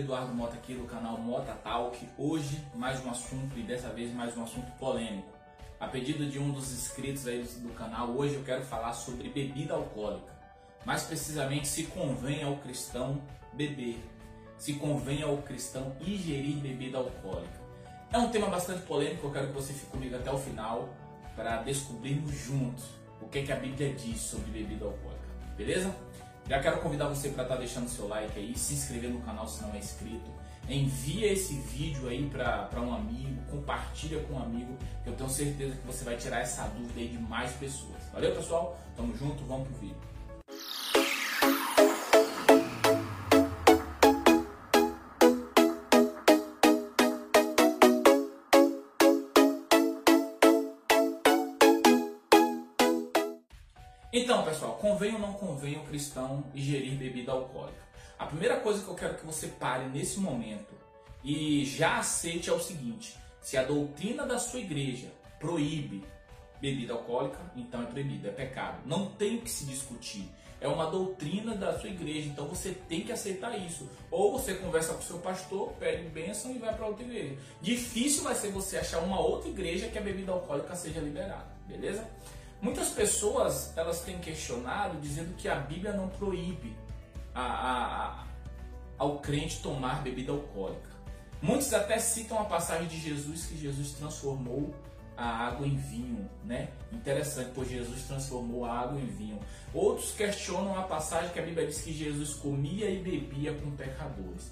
Eduardo Mota aqui do canal Mota Talk. Hoje mais um assunto e dessa vez mais um assunto polêmico. A pedido de um dos inscritos aí do canal, hoje eu quero falar sobre bebida alcoólica. Mais precisamente, se convém ao cristão beber, se convém ao cristão ingerir bebida alcoólica. É um tema bastante polêmico, eu quero que você fique comigo até o final para descobrirmos juntos o que, é que a Bíblia diz sobre bebida alcoólica. Beleza? Já quero convidar você para estar tá deixando seu like aí, se inscrever no canal se não é inscrito. Envia esse vídeo aí para um amigo, compartilha com um amigo, que eu tenho certeza que você vai tirar essa dúvida aí de mais pessoas. Valeu, pessoal? Tamo junto, vamos pro vídeo. Então, pessoal, convém ou não convém o cristão ingerir bebida alcoólica? A primeira coisa que eu quero que você pare nesse momento e já aceite é o seguinte: se a doutrina da sua igreja proíbe bebida alcoólica, então é proibido, é pecado. Não tem o que se discutir. É uma doutrina da sua igreja, então você tem que aceitar isso. Ou você conversa com seu pastor, pede bênção e vai para outra igreja. Difícil vai ser você achar uma outra igreja que a bebida alcoólica seja liberada, beleza? Muitas pessoas elas têm questionado dizendo que a Bíblia não proíbe a, a, a, ao crente tomar bebida alcoólica. Muitos até citam a passagem de Jesus que Jesus transformou a água em vinho, né? Interessante, pois Jesus transformou a água em vinho. Outros questionam a passagem que a Bíblia diz que Jesus comia e bebia com pecadores.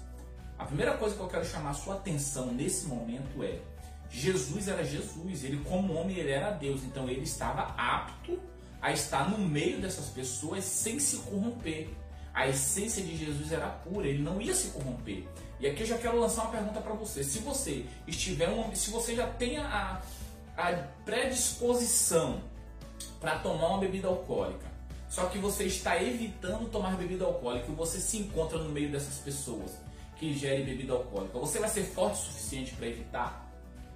A primeira coisa que eu quero chamar sua atenção nesse momento é Jesus era Jesus, ele como homem ele era Deus, então ele estava apto a estar no meio dessas pessoas sem se corromper. A essência de Jesus era pura, ele não ia se corromper. E aqui eu já quero lançar uma pergunta para você. Se você estiver um, se você já tem a, a predisposição para tomar uma bebida alcoólica, só que você está evitando tomar bebida alcoólica e você se encontra no meio dessas pessoas que ingerem bebida alcoólica, você vai ser forte o suficiente para evitar?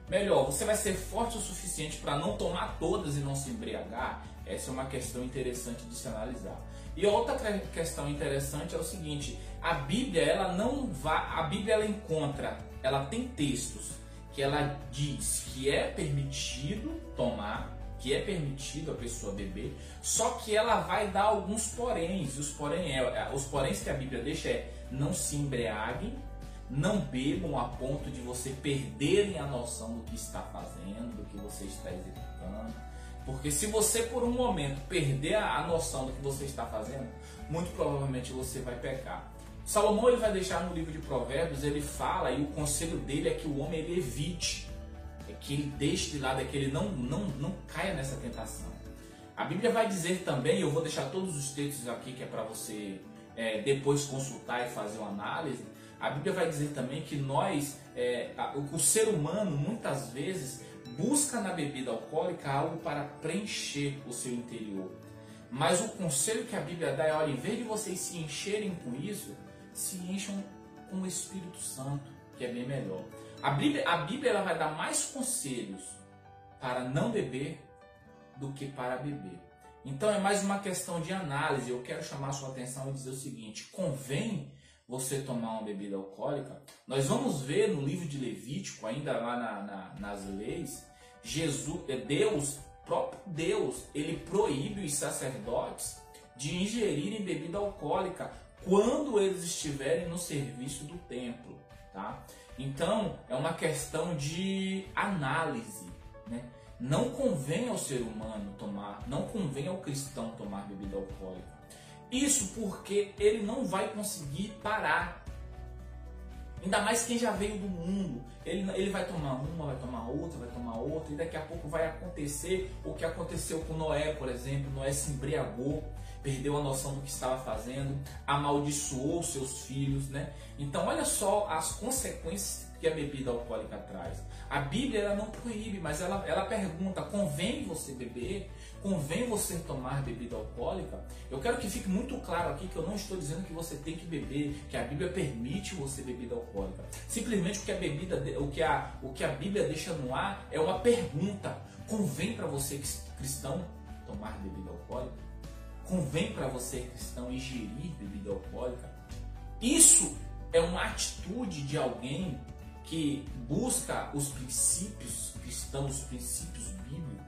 Melhor, você vai ser forte o suficiente para não tomar todas e não se embriagar? Essa é uma questão interessante de se analisar. E outra questão interessante é o seguinte: a Bíblia ela não vai, a Bíblia ela encontra, ela tem textos que ela diz que é permitido tomar, que é permitido a pessoa beber, só que ela vai dar alguns poréns. Os porém é os poréns que a Bíblia deixa é não se embriaguem não bebam a ponto de você perderem a noção do que está fazendo, do que você está executando. Porque se você por um momento perder a noção do que você está fazendo, muito provavelmente você vai pecar. Salomão ele vai deixar no livro de Provérbios, ele fala e o conselho dele é que o homem ele evite, é que ele deixe de lado, é que ele não, não, não caia nessa tentação. A Bíblia vai dizer também, eu vou deixar todos os textos aqui que é para você é, depois consultar e fazer uma análise, a Bíblia vai dizer também que nós, é, o ser humano, muitas vezes, busca na bebida alcoólica algo para preencher o seu interior. Mas o conselho que a Bíblia dá é: olha, em vez de vocês se encherem com isso, se encham com o Espírito Santo, que é bem melhor. A Bíblia, a Bíblia ela vai dar mais conselhos para não beber do que para beber. Então é mais uma questão de análise. Eu quero chamar a sua atenção e dizer o seguinte: convém você tomar uma bebida alcoólica, nós vamos ver no livro de Levítico, ainda lá na, na, nas leis, Jesus, é Deus, próprio Deus, ele proíbe os sacerdotes de ingerirem bebida alcoólica quando eles estiverem no serviço do templo, tá? Então é uma questão de análise, né? Não convém ao ser humano tomar, não convém ao cristão tomar bebida alcoólica. Isso porque ele não vai conseguir parar. Ainda mais quem já veio do mundo. Ele, ele vai tomar uma, vai tomar outra, vai tomar outra, e daqui a pouco vai acontecer o que aconteceu com Noé, por exemplo. Noé se embriagou, perdeu a noção do que estava fazendo, amaldiçoou seus filhos, né? Então, olha só as consequências que a bebida alcoólica traz. A Bíblia ela não proíbe, mas ela, ela pergunta: convém você beber? Convém você tomar bebida alcoólica? Eu quero que fique muito claro aqui que eu não estou dizendo que você tem que beber, que a Bíblia permite você bebida alcoólica. Simplesmente o que a bebida, o que a, o que a Bíblia deixa no ar é uma pergunta: convém para você cristão tomar bebida alcoólica? Convém para você cristão ingerir bebida alcoólica? Isso é uma atitude de alguém que busca os princípios cristãos, os princípios bíblicos.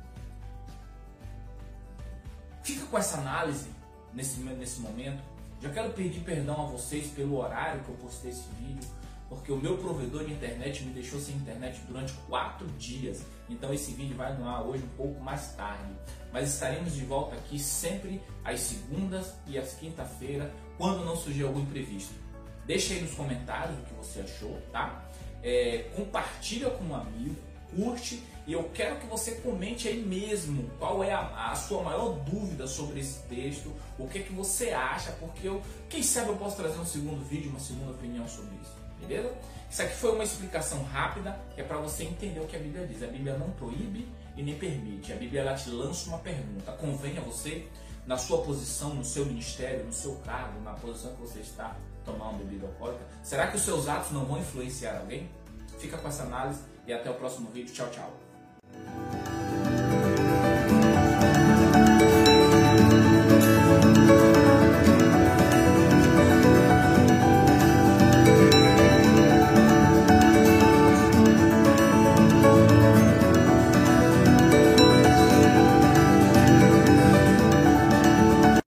Fica com essa análise nesse, nesse momento. Já quero pedir perdão a vocês pelo horário que eu postei esse vídeo, porque o meu provedor de internet me deixou sem internet durante quatro dias. Então esse vídeo vai no ar hoje um pouco mais tarde. Mas estaremos de volta aqui sempre às segundas e às quinta-feira, quando não surgir algum imprevisto. Deixa aí nos comentários o que você achou, tá? É, compartilha com um amigo, curte e eu quero que você comente aí mesmo qual é a, a, sua maior dúvida sobre esse texto, o que é que você acha, porque eu, quem sabe eu posso trazer um segundo vídeo, uma segunda opinião sobre isso, beleza? Isso aqui foi uma explicação rápida, que é para você entender o que a Bíblia diz. A Bíblia não proíbe e nem permite. A Bíblia ela te lança uma pergunta. Convém a você, na sua posição, no seu ministério, no seu cargo, na posição que você está, tomar uma bebida alcoólica? Será que os seus atos não vão influenciar alguém? Fica com essa análise e até o próximo vídeo. Tchau, tchau.